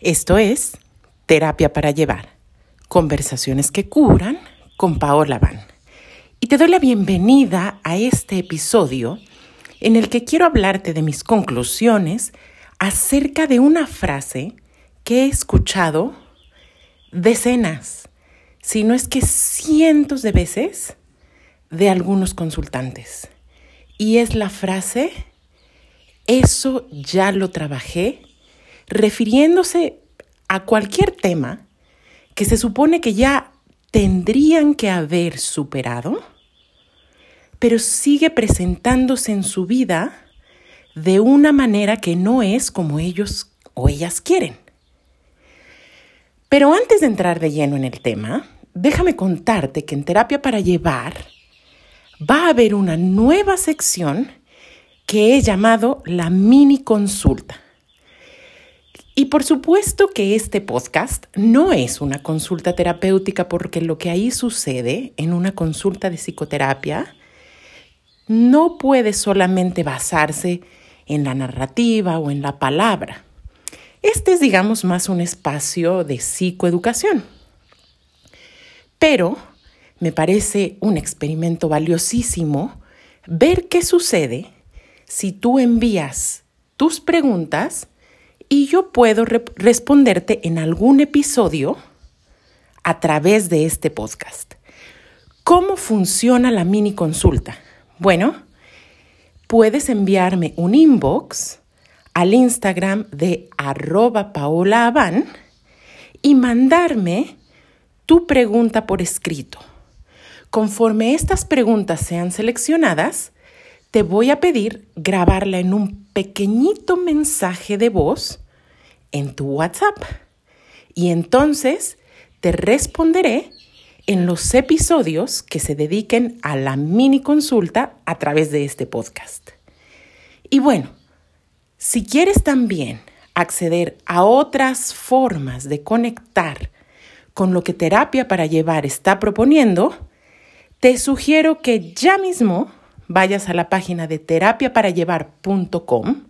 Esto es Terapia para Llevar, conversaciones que curan con Paola Van. Y te doy la bienvenida a este episodio en el que quiero hablarte de mis conclusiones acerca de una frase que he escuchado decenas, si no es que cientos de veces, de algunos consultantes. Y es la frase, eso ya lo trabajé refiriéndose a cualquier tema que se supone que ya tendrían que haber superado, pero sigue presentándose en su vida de una manera que no es como ellos o ellas quieren. Pero antes de entrar de lleno en el tema, déjame contarte que en Terapia para Llevar va a haber una nueva sección que he llamado la mini consulta. Y por supuesto que este podcast no es una consulta terapéutica porque lo que ahí sucede en una consulta de psicoterapia no puede solamente basarse en la narrativa o en la palabra. Este es, digamos, más un espacio de psicoeducación. Pero me parece un experimento valiosísimo ver qué sucede si tú envías tus preguntas y yo puedo responderte en algún episodio a través de este podcast. ¿Cómo funciona la mini consulta? Bueno, puedes enviarme un inbox al Instagram de arroba paola y mandarme tu pregunta por escrito. Conforme estas preguntas sean seleccionadas, te voy a pedir grabarla en un pequeñito mensaje de voz en tu WhatsApp. Y entonces te responderé en los episodios que se dediquen a la mini consulta a través de este podcast. Y bueno, si quieres también acceder a otras formas de conectar con lo que Terapia para Llevar está proponiendo, te sugiero que ya mismo vayas a la página de terapiaparallevar.com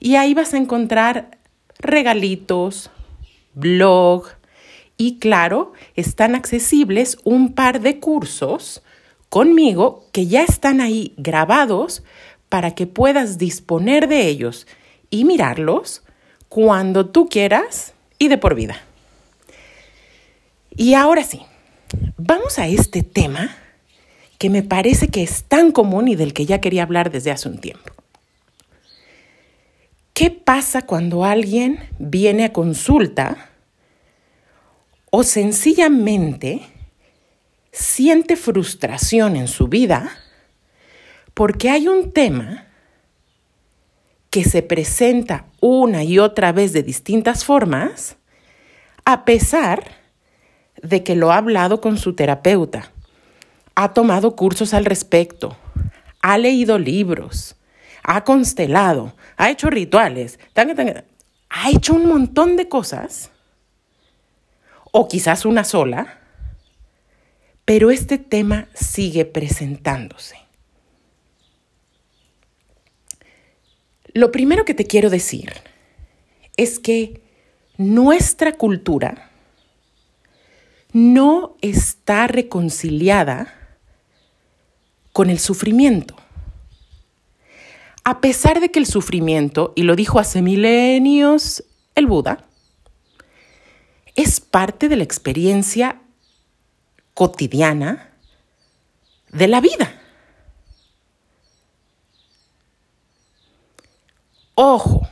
y ahí vas a encontrar regalitos, blog y claro, están accesibles un par de cursos conmigo que ya están ahí grabados para que puedas disponer de ellos y mirarlos cuando tú quieras y de por vida. Y ahora sí, vamos a este tema que me parece que es tan común y del que ya quería hablar desde hace un tiempo. ¿Qué pasa cuando alguien viene a consulta o sencillamente siente frustración en su vida porque hay un tema que se presenta una y otra vez de distintas formas, a pesar de que lo ha hablado con su terapeuta, ha tomado cursos al respecto, ha leído libros, ha constelado, ha hecho rituales, ha hecho un montón de cosas, o quizás una sola, pero este tema sigue presentándose. Lo primero que te quiero decir es que nuestra cultura no está reconciliada con el sufrimiento. A pesar de que el sufrimiento, y lo dijo hace milenios el Buda, es parte de la experiencia cotidiana de la vida. Ojo,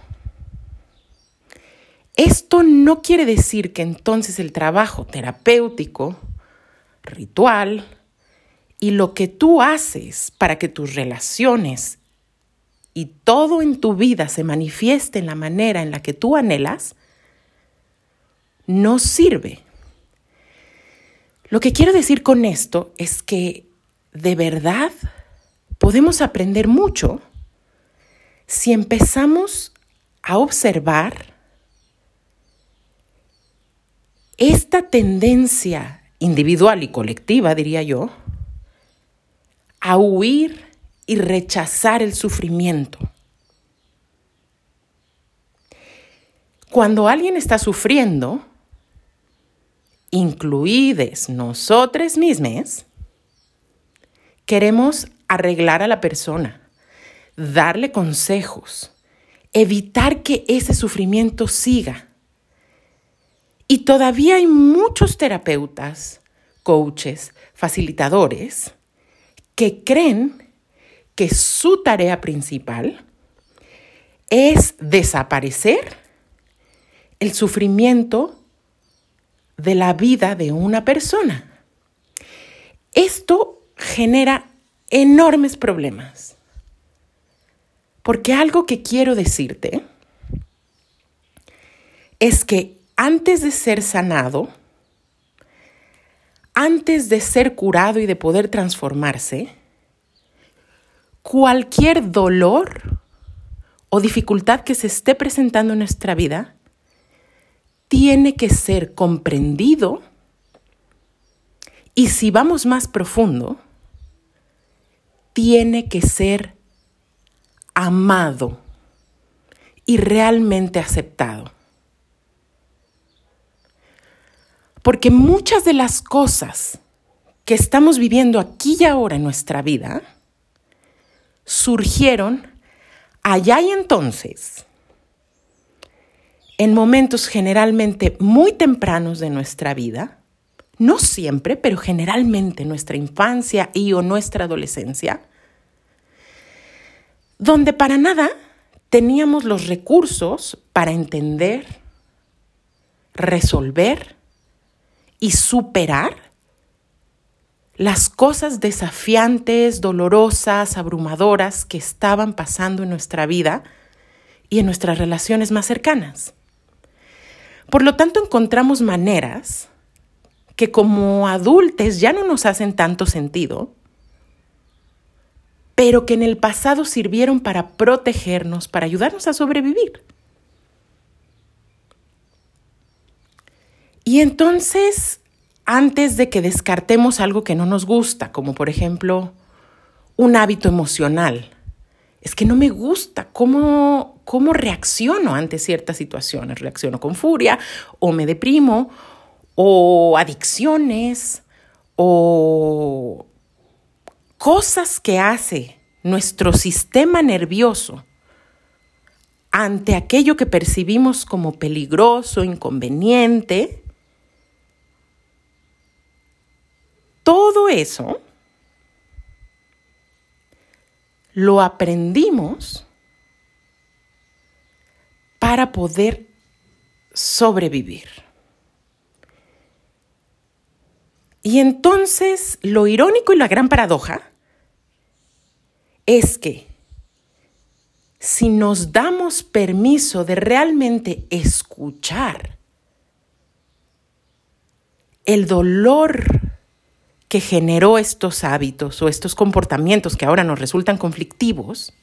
esto no quiere decir que entonces el trabajo terapéutico, ritual, y lo que tú haces para que tus relaciones y todo en tu vida se manifieste en la manera en la que tú anhelas, no sirve. Lo que quiero decir con esto es que de verdad podemos aprender mucho si empezamos a observar esta tendencia individual y colectiva, diría yo, a huir y rechazar el sufrimiento. Cuando alguien está sufriendo, incluides nosotros mismos, queremos arreglar a la persona, darle consejos, evitar que ese sufrimiento siga. Y todavía hay muchos terapeutas, coaches, facilitadores que creen que su tarea principal es desaparecer el sufrimiento de la vida de una persona. Esto genera enormes problemas. Porque algo que quiero decirte es que antes de ser sanado, antes de ser curado y de poder transformarse, cualquier dolor o dificultad que se esté presentando en nuestra vida tiene que ser comprendido y si vamos más profundo, tiene que ser amado y realmente aceptado. Porque muchas de las cosas que estamos viviendo aquí y ahora en nuestra vida surgieron allá y entonces, en momentos generalmente muy tempranos de nuestra vida, no siempre, pero generalmente nuestra infancia y o nuestra adolescencia, donde para nada teníamos los recursos para entender, resolver y superar las cosas desafiantes, dolorosas, abrumadoras que estaban pasando en nuestra vida y en nuestras relaciones más cercanas. Por lo tanto, encontramos maneras que como adultos ya no nos hacen tanto sentido, pero que en el pasado sirvieron para protegernos, para ayudarnos a sobrevivir. Y entonces, antes de que descartemos algo que no nos gusta, como por ejemplo un hábito emocional, es que no me gusta cómo, cómo reacciono ante ciertas situaciones. Reacciono con furia o me deprimo o adicciones o cosas que hace nuestro sistema nervioso ante aquello que percibimos como peligroso, inconveniente, Todo eso lo aprendimos para poder sobrevivir. Y entonces lo irónico y la gran paradoja es que si nos damos permiso de realmente escuchar el dolor que generó estos hábitos o estos comportamientos que ahora nos resultan conflictivos,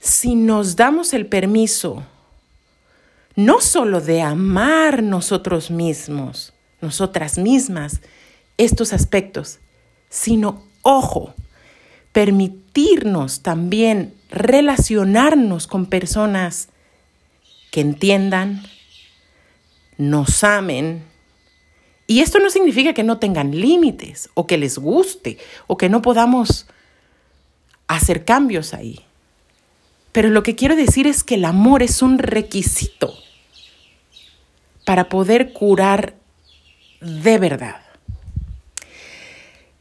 si nos damos el permiso no solo de amar nosotros mismos, nosotras mismas, estos aspectos, sino, ojo, permitirnos también relacionarnos con personas que entiendan, nos amen, y esto no significa que no tengan límites o que les guste o que no podamos hacer cambios ahí. Pero lo que quiero decir es que el amor es un requisito para poder curar de verdad.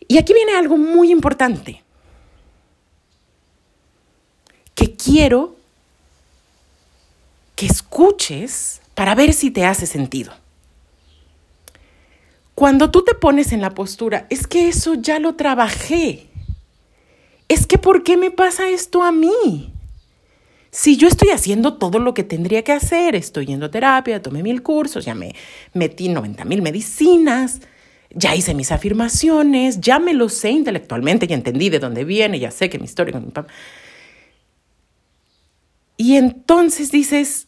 Y aquí viene algo muy importante que quiero que escuches para ver si te hace sentido. Cuando tú te pones en la postura, es que eso ya lo trabajé. Es que ¿por qué me pasa esto a mí? Si yo estoy haciendo todo lo que tendría que hacer, estoy yendo a terapia, tomé mil cursos, ya me metí 90 mil medicinas, ya hice mis afirmaciones, ya me lo sé intelectualmente, ya entendí de dónde viene, ya sé que mi historia con mi papá. Y entonces dices,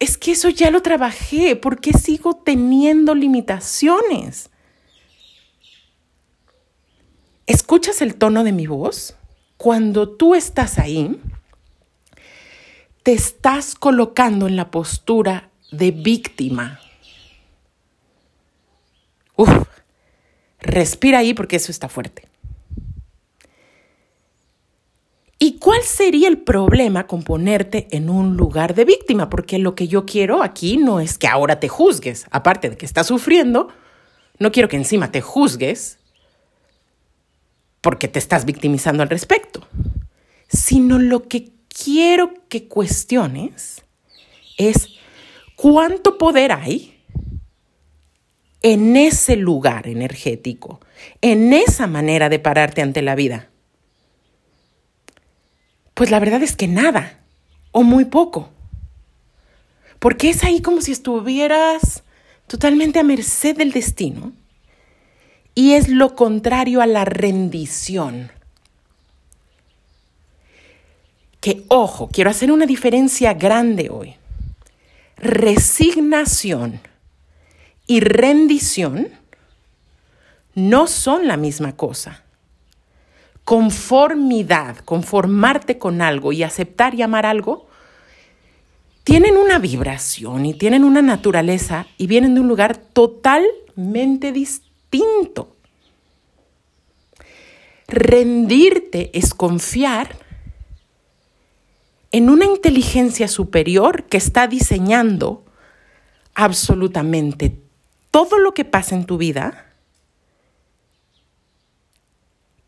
es que eso ya lo trabajé, ¿por qué sigo teniendo limitaciones? ¿Escuchas el tono de mi voz? Cuando tú estás ahí, te estás colocando en la postura de víctima. Uf, respira ahí porque eso está fuerte. ¿Y cuál sería el problema con ponerte en un lugar de víctima? Porque lo que yo quiero aquí no es que ahora te juzgues, aparte de que estás sufriendo, no quiero que encima te juzgues porque te estás victimizando al respecto, sino lo que quiero que cuestiones es cuánto poder hay en ese lugar energético, en esa manera de pararte ante la vida. Pues la verdad es que nada, o muy poco. Porque es ahí como si estuvieras totalmente a merced del destino. Y es lo contrario a la rendición. Que, ojo, quiero hacer una diferencia grande hoy. Resignación y rendición no son la misma cosa conformidad, conformarte con algo y aceptar y amar algo, tienen una vibración y tienen una naturaleza y vienen de un lugar totalmente distinto. Rendirte es confiar en una inteligencia superior que está diseñando absolutamente todo lo que pasa en tu vida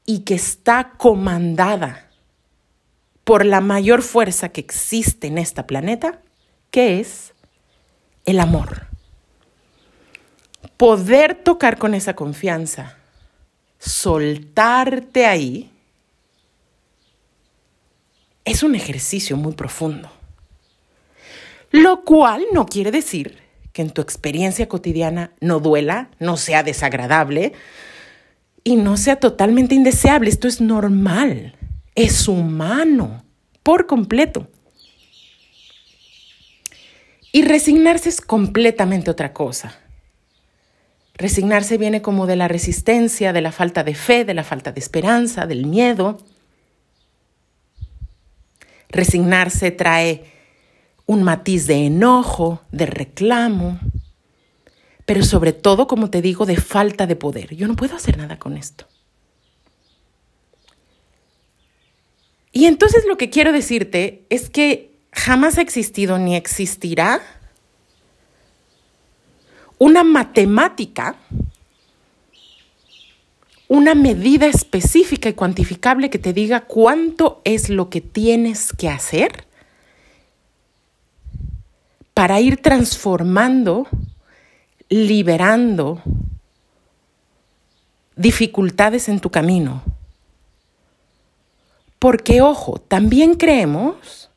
y que está comandada por la mayor fuerza que existe en este planeta, que es el amor. Poder tocar con esa confianza, soltarte ahí, es un ejercicio muy profundo. Lo cual no quiere decir que en tu experiencia cotidiana no duela, no sea desagradable, y no sea totalmente indeseable. Esto es normal, es humano, por completo. Y resignarse es completamente otra cosa. Resignarse viene como de la resistencia, de la falta de fe, de la falta de esperanza, del miedo. Resignarse trae un matiz de enojo, de reclamo, pero sobre todo, como te digo, de falta de poder. Yo no puedo hacer nada con esto. Y entonces lo que quiero decirte es que jamás ha existido ni existirá una matemática, una medida específica y cuantificable que te diga cuánto es lo que tienes que hacer para ir transformando liberando dificultades en tu camino. Porque, ojo, también creemos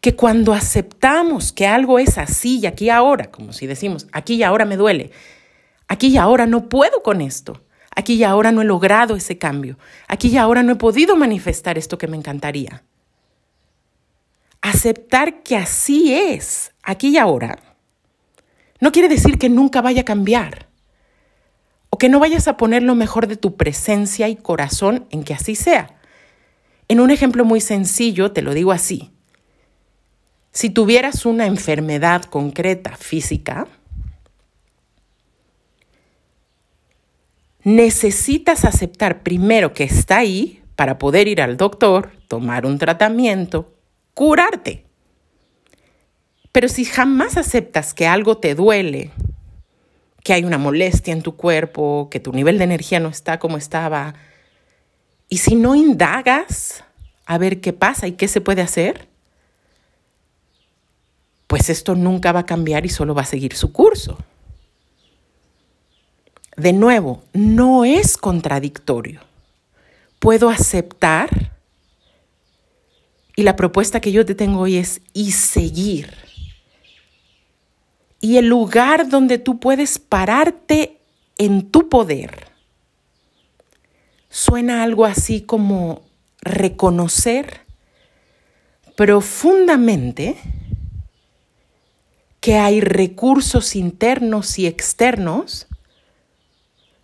que cuando aceptamos que algo es así y aquí y ahora, como si decimos, aquí y ahora me duele, aquí y ahora no puedo con esto, aquí y ahora no he logrado ese cambio, aquí y ahora no he podido manifestar esto que me encantaría. Aceptar que así es, aquí y ahora, no quiere decir que nunca vaya a cambiar o que no vayas a poner lo mejor de tu presencia y corazón en que así sea. En un ejemplo muy sencillo, te lo digo así. Si tuvieras una enfermedad concreta física, necesitas aceptar primero que está ahí para poder ir al doctor, tomar un tratamiento, curarte. Pero si jamás aceptas que algo te duele, que hay una molestia en tu cuerpo, que tu nivel de energía no está como estaba, y si no indagas a ver qué pasa y qué se puede hacer, pues esto nunca va a cambiar y solo va a seguir su curso. De nuevo, no es contradictorio. Puedo aceptar y la propuesta que yo te tengo hoy es y seguir y el lugar donde tú puedes pararte en tu poder. Suena algo así como reconocer profundamente que hay recursos internos y externos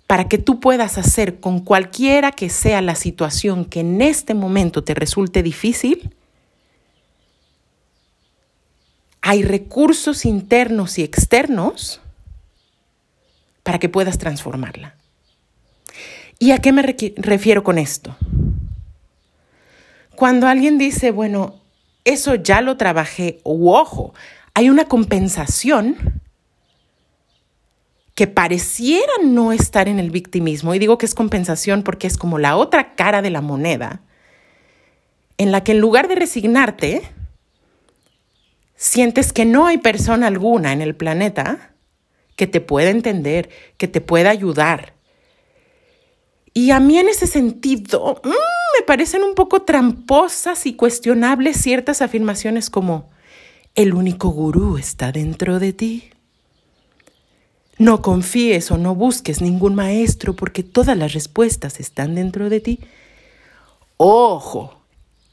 para que tú puedas hacer con cualquiera que sea la situación que en este momento te resulte difícil, hay recursos internos y externos para que puedas transformarla. ¿Y a qué me refiero con esto? Cuando alguien dice, bueno, eso ya lo trabajé, ojo, hay una compensación que pareciera no estar en el victimismo, y digo que es compensación porque es como la otra cara de la moneda, en la que en lugar de resignarte, sientes que no hay persona alguna en el planeta que te pueda entender, que te pueda ayudar. Y a mí en ese sentido mm, me parecen un poco tramposas y cuestionables ciertas afirmaciones como, el único gurú está dentro de ti. No confíes o no busques ningún maestro porque todas las respuestas están dentro de ti. Ojo,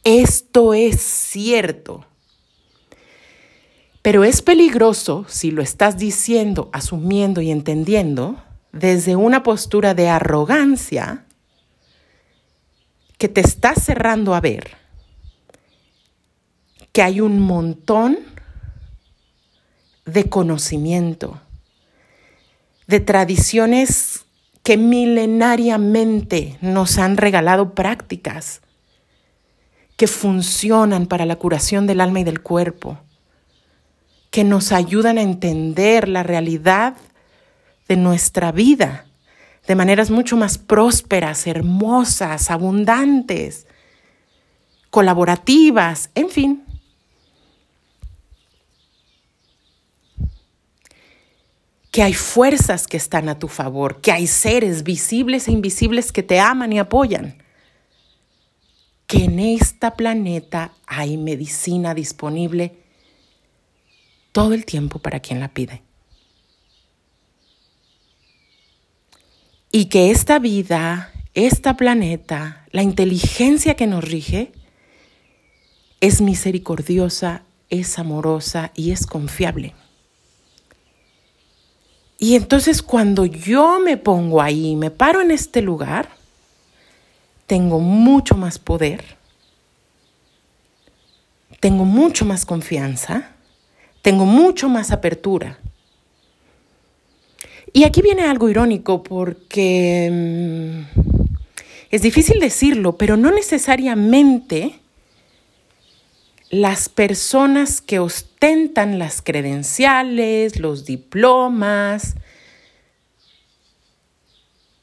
esto es cierto. Pero es peligroso si lo estás diciendo, asumiendo y entendiendo desde una postura de arrogancia que te está cerrando a ver que hay un montón de conocimiento, de tradiciones que milenariamente nos han regalado prácticas que funcionan para la curación del alma y del cuerpo que nos ayudan a entender la realidad de nuestra vida de maneras mucho más prósperas, hermosas, abundantes, colaborativas, en fin. que hay fuerzas que están a tu favor, que hay seres visibles e invisibles que te aman y apoyan, que en esta planeta hay medicina disponible todo el tiempo para quien la pide. Y que esta vida, esta planeta, la inteligencia que nos rige, es misericordiosa, es amorosa y es confiable. Y entonces cuando yo me pongo ahí, me paro en este lugar, tengo mucho más poder, tengo mucho más confianza tengo mucho más apertura. Y aquí viene algo irónico porque mm, es difícil decirlo, pero no necesariamente las personas que ostentan las credenciales, los diplomas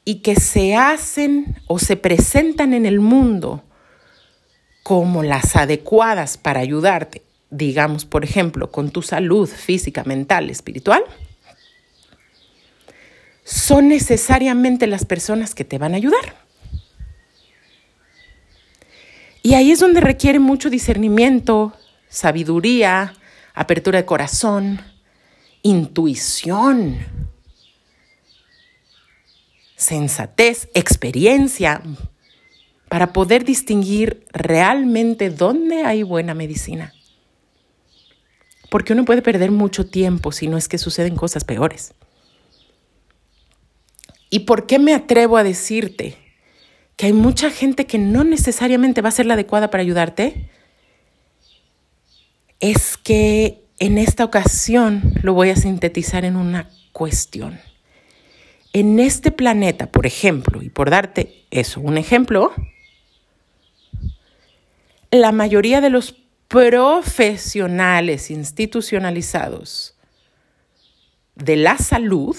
y que se hacen o se presentan en el mundo como las adecuadas para ayudarte digamos, por ejemplo, con tu salud física, mental, espiritual, son necesariamente las personas que te van a ayudar. Y ahí es donde requiere mucho discernimiento, sabiduría, apertura de corazón, intuición, sensatez, experiencia, para poder distinguir realmente dónde hay buena medicina porque uno puede perder mucho tiempo si no es que suceden cosas peores. ¿Y por qué me atrevo a decirte que hay mucha gente que no necesariamente va a ser la adecuada para ayudarte? Es que en esta ocasión lo voy a sintetizar en una cuestión. En este planeta, por ejemplo, y por darte eso, un ejemplo, la mayoría de los profesionales institucionalizados de la salud,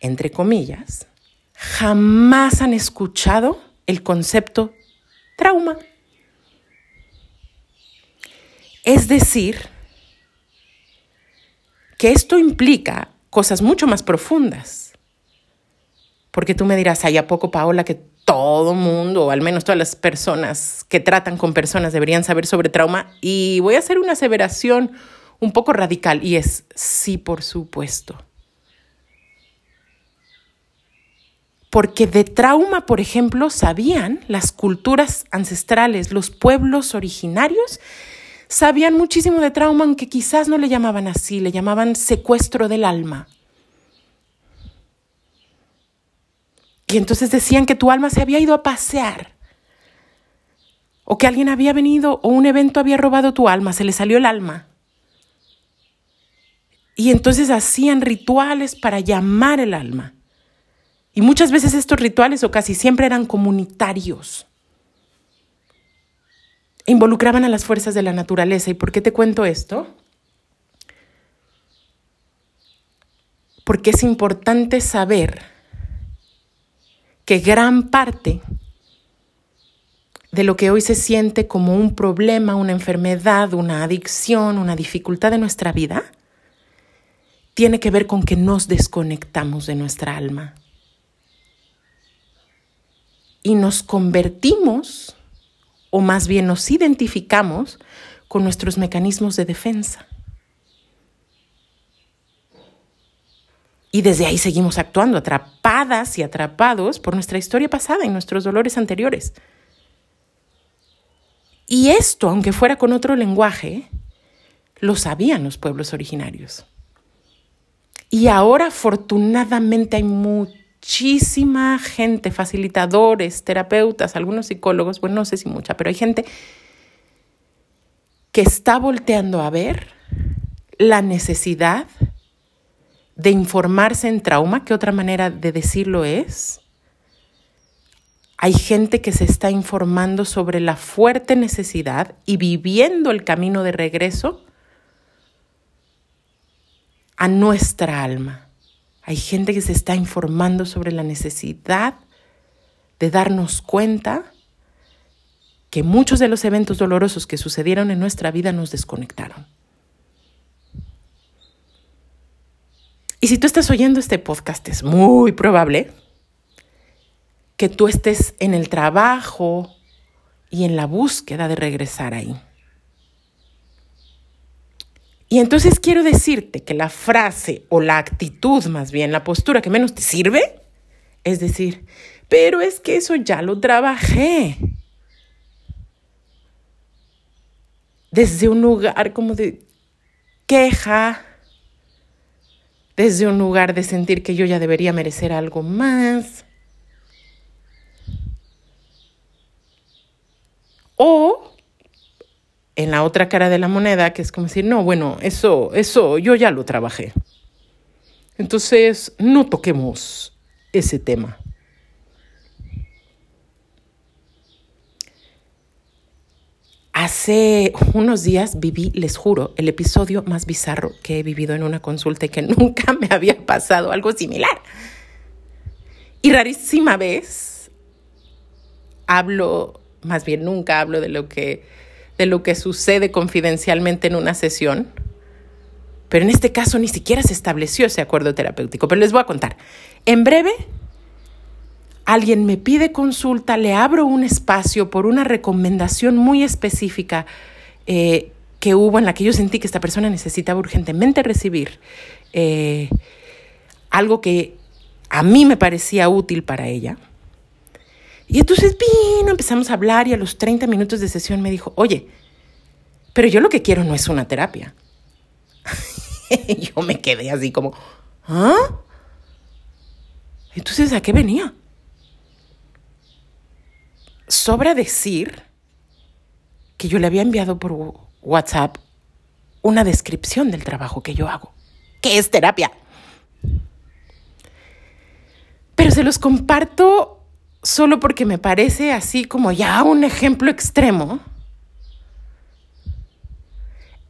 entre comillas, jamás han escuchado el concepto trauma. Es decir, que esto implica cosas mucho más profundas. Porque tú me dirás, ¿hay a poco, Paola, que todo mundo, o al menos todas las personas que tratan con personas deberían saber sobre trauma. Y voy a hacer una aseveración un poco radical y es sí, por supuesto. Porque de trauma, por ejemplo, sabían las culturas ancestrales, los pueblos originarios, sabían muchísimo de trauma, aunque quizás no le llamaban así, le llamaban secuestro del alma. Y entonces decían que tu alma se había ido a pasear. o que alguien había venido o un evento había robado tu alma, se le salió el alma. Y entonces hacían rituales para llamar el alma. Y muchas veces estos rituales, o casi siempre, eran comunitarios. E involucraban a las fuerzas de la naturaleza. ¿Y por qué te cuento esto? Porque es importante saber que gran parte de lo que hoy se siente como un problema, una enfermedad, una adicción, una dificultad de nuestra vida, tiene que ver con que nos desconectamos de nuestra alma y nos convertimos, o más bien nos identificamos con nuestros mecanismos de defensa. Y desde ahí seguimos actuando, atrapadas y atrapados por nuestra historia pasada y nuestros dolores anteriores. Y esto, aunque fuera con otro lenguaje, lo sabían los pueblos originarios. Y ahora afortunadamente hay muchísima gente, facilitadores, terapeutas, algunos psicólogos, bueno, no sé si mucha, pero hay gente que está volteando a ver la necesidad de informarse en trauma, que otra manera de decirlo es, hay gente que se está informando sobre la fuerte necesidad y viviendo el camino de regreso a nuestra alma. Hay gente que se está informando sobre la necesidad de darnos cuenta que muchos de los eventos dolorosos que sucedieron en nuestra vida nos desconectaron. Y si tú estás oyendo este podcast, es muy probable que tú estés en el trabajo y en la búsqueda de regresar ahí. Y entonces quiero decirte que la frase o la actitud, más bien la postura que menos te sirve, es decir, pero es que eso ya lo trabajé. Desde un lugar como de queja, desde un lugar de sentir que yo ya debería merecer algo más O en la otra cara de la moneda, que es como decir, no, bueno, eso, eso yo ya lo trabajé. Entonces, no toquemos ese tema. Hace unos días viví, les juro, el episodio más bizarro que he vivido en una consulta y que nunca me había pasado algo similar. Y rarísima vez hablo más bien nunca hablo de lo que, de lo que sucede confidencialmente en una sesión. Pero en este caso ni siquiera se estableció ese acuerdo terapéutico. Pero les voy a contar. En breve, alguien me pide consulta, le abro un espacio por una recomendación muy específica eh, que hubo en la que yo sentí que esta persona necesitaba urgentemente recibir eh, algo que a mí me parecía útil para ella. Y entonces vino, empezamos a hablar y a los 30 minutos de sesión me dijo, oye, pero yo lo que quiero no es una terapia. yo me quedé así como, ¿ah? Entonces, ¿a qué venía? Sobra decir que yo le había enviado por WhatsApp una descripción del trabajo que yo hago, que es terapia. Pero se los comparto solo porque me parece así como ya un ejemplo extremo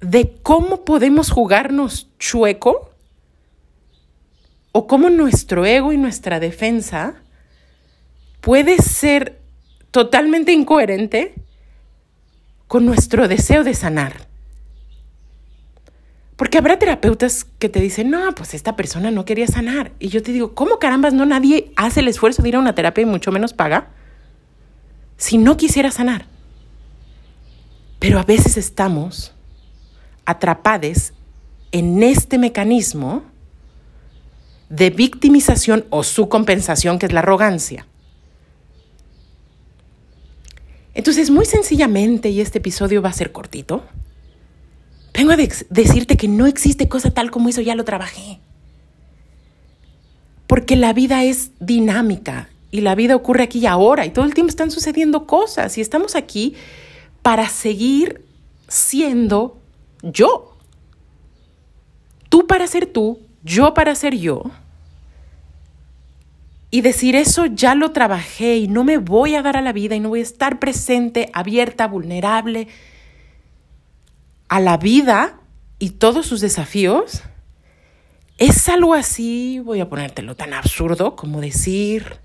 de cómo podemos jugarnos chueco o cómo nuestro ego y nuestra defensa puede ser totalmente incoherente con nuestro deseo de sanar. Porque habrá terapeutas que te dicen, no, pues esta persona no quería sanar. Y yo te digo, ¿cómo carambas no nadie hace el esfuerzo de ir a una terapia y mucho menos paga si no quisiera sanar? Pero a veces estamos atrapados en este mecanismo de victimización o su compensación, que es la arrogancia. Entonces, muy sencillamente, y este episodio va a ser cortito, Vengo a decirte que no existe cosa tal como eso, ya lo trabajé. Porque la vida es dinámica y la vida ocurre aquí y ahora y todo el tiempo están sucediendo cosas y estamos aquí para seguir siendo yo. Tú para ser tú, yo para ser yo. Y decir eso ya lo trabajé y no me voy a dar a la vida y no voy a estar presente, abierta, vulnerable a la vida y todos sus desafíos. Es algo así, voy a ponértelo tan absurdo como decir,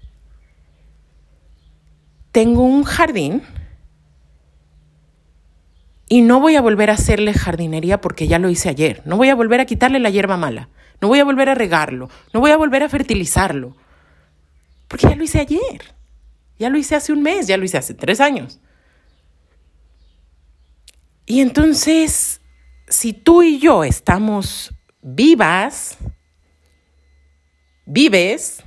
tengo un jardín y no voy a volver a hacerle jardinería porque ya lo hice ayer. No voy a volver a quitarle la hierba mala. No voy a volver a regarlo. No voy a volver a fertilizarlo. Porque ya lo hice ayer. Ya lo hice hace un mes. Ya lo hice hace tres años. Y entonces, si tú y yo estamos vivas, vives,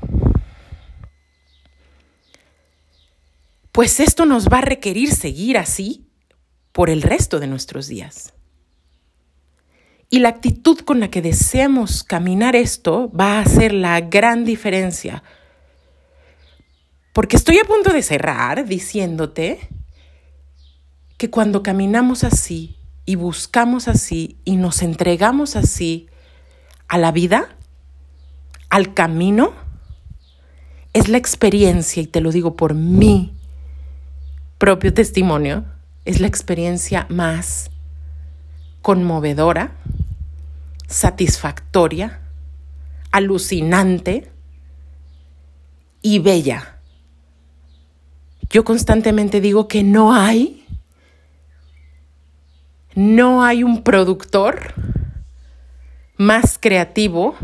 pues esto nos va a requerir seguir así por el resto de nuestros días. Y la actitud con la que deseamos caminar esto va a hacer la gran diferencia. Porque estoy a punto de cerrar diciéndote que cuando caminamos así y buscamos así y nos entregamos así a la vida, al camino, es la experiencia, y te lo digo por mi propio testimonio, es la experiencia más conmovedora, satisfactoria, alucinante y bella. Yo constantemente digo que no hay, no hay un productor más creativo,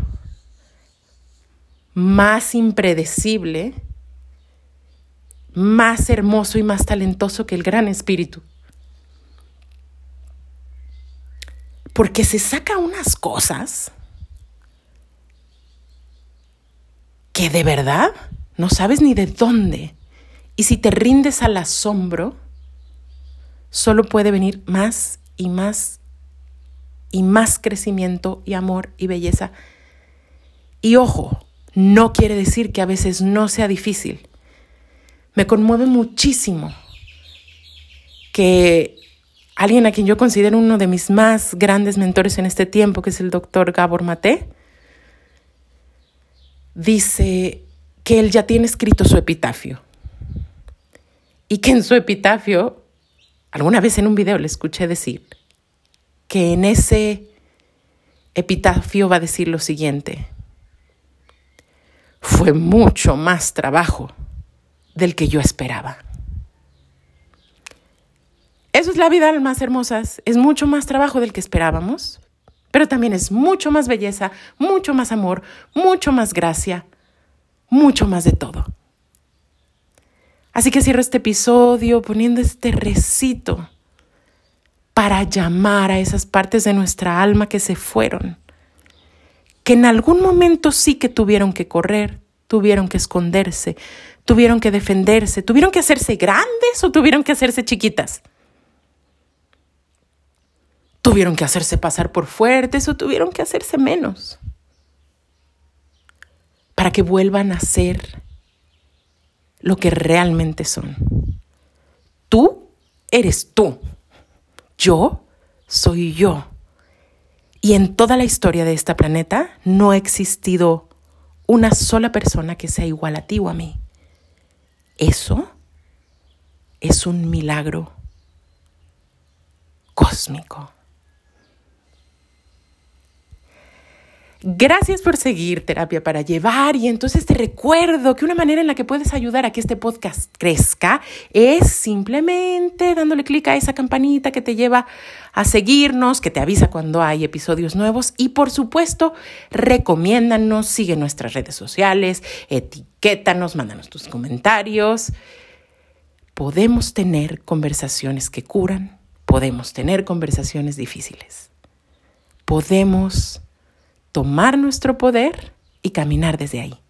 más impredecible, más hermoso y más talentoso que el gran espíritu. porque se saca unas cosas que de verdad no sabes ni de dónde. Y si te rindes al asombro, solo puede venir más y más y más crecimiento y amor y belleza. Y ojo, no quiere decir que a veces no sea difícil. Me conmueve muchísimo que alguien a quien yo considero uno de mis más grandes mentores en este tiempo, que es el doctor Gabor Mate, dice que él ya tiene escrito su epitafio y que en su epitafio, alguna vez en un video le escuché decir, que en ese epitafio va a decir lo siguiente, fue mucho más trabajo del que yo esperaba. Eso es la vida, más hermosas. Es mucho más trabajo del que esperábamos, pero también es mucho más belleza, mucho más amor, mucho más gracia, mucho más de todo. Así que cierro este episodio poniendo este recito para llamar a esas partes de nuestra alma que se fueron, que en algún momento sí que tuvieron que correr, tuvieron que esconderse, tuvieron que defenderse, tuvieron que hacerse grandes o tuvieron que hacerse chiquitas. Tuvieron que hacerse pasar por fuertes o tuvieron que hacerse menos para que vuelvan a ser lo que realmente son. Tú eres tú. Yo soy yo. Y en toda la historia de este planeta no ha existido una sola persona que sea igual a ti o a mí. Eso es un milagro cósmico. Gracias por seguir Terapia para Llevar y entonces te recuerdo que una manera en la que puedes ayudar a que este podcast crezca es simplemente dándole clic a esa campanita que te lleva a seguirnos, que te avisa cuando hay episodios nuevos y por supuesto recomiéndanos, sigue nuestras redes sociales, etiquétanos, mándanos tus comentarios. Podemos tener conversaciones que curan, podemos tener conversaciones difíciles. Podemos tomar nuestro poder y caminar desde ahí.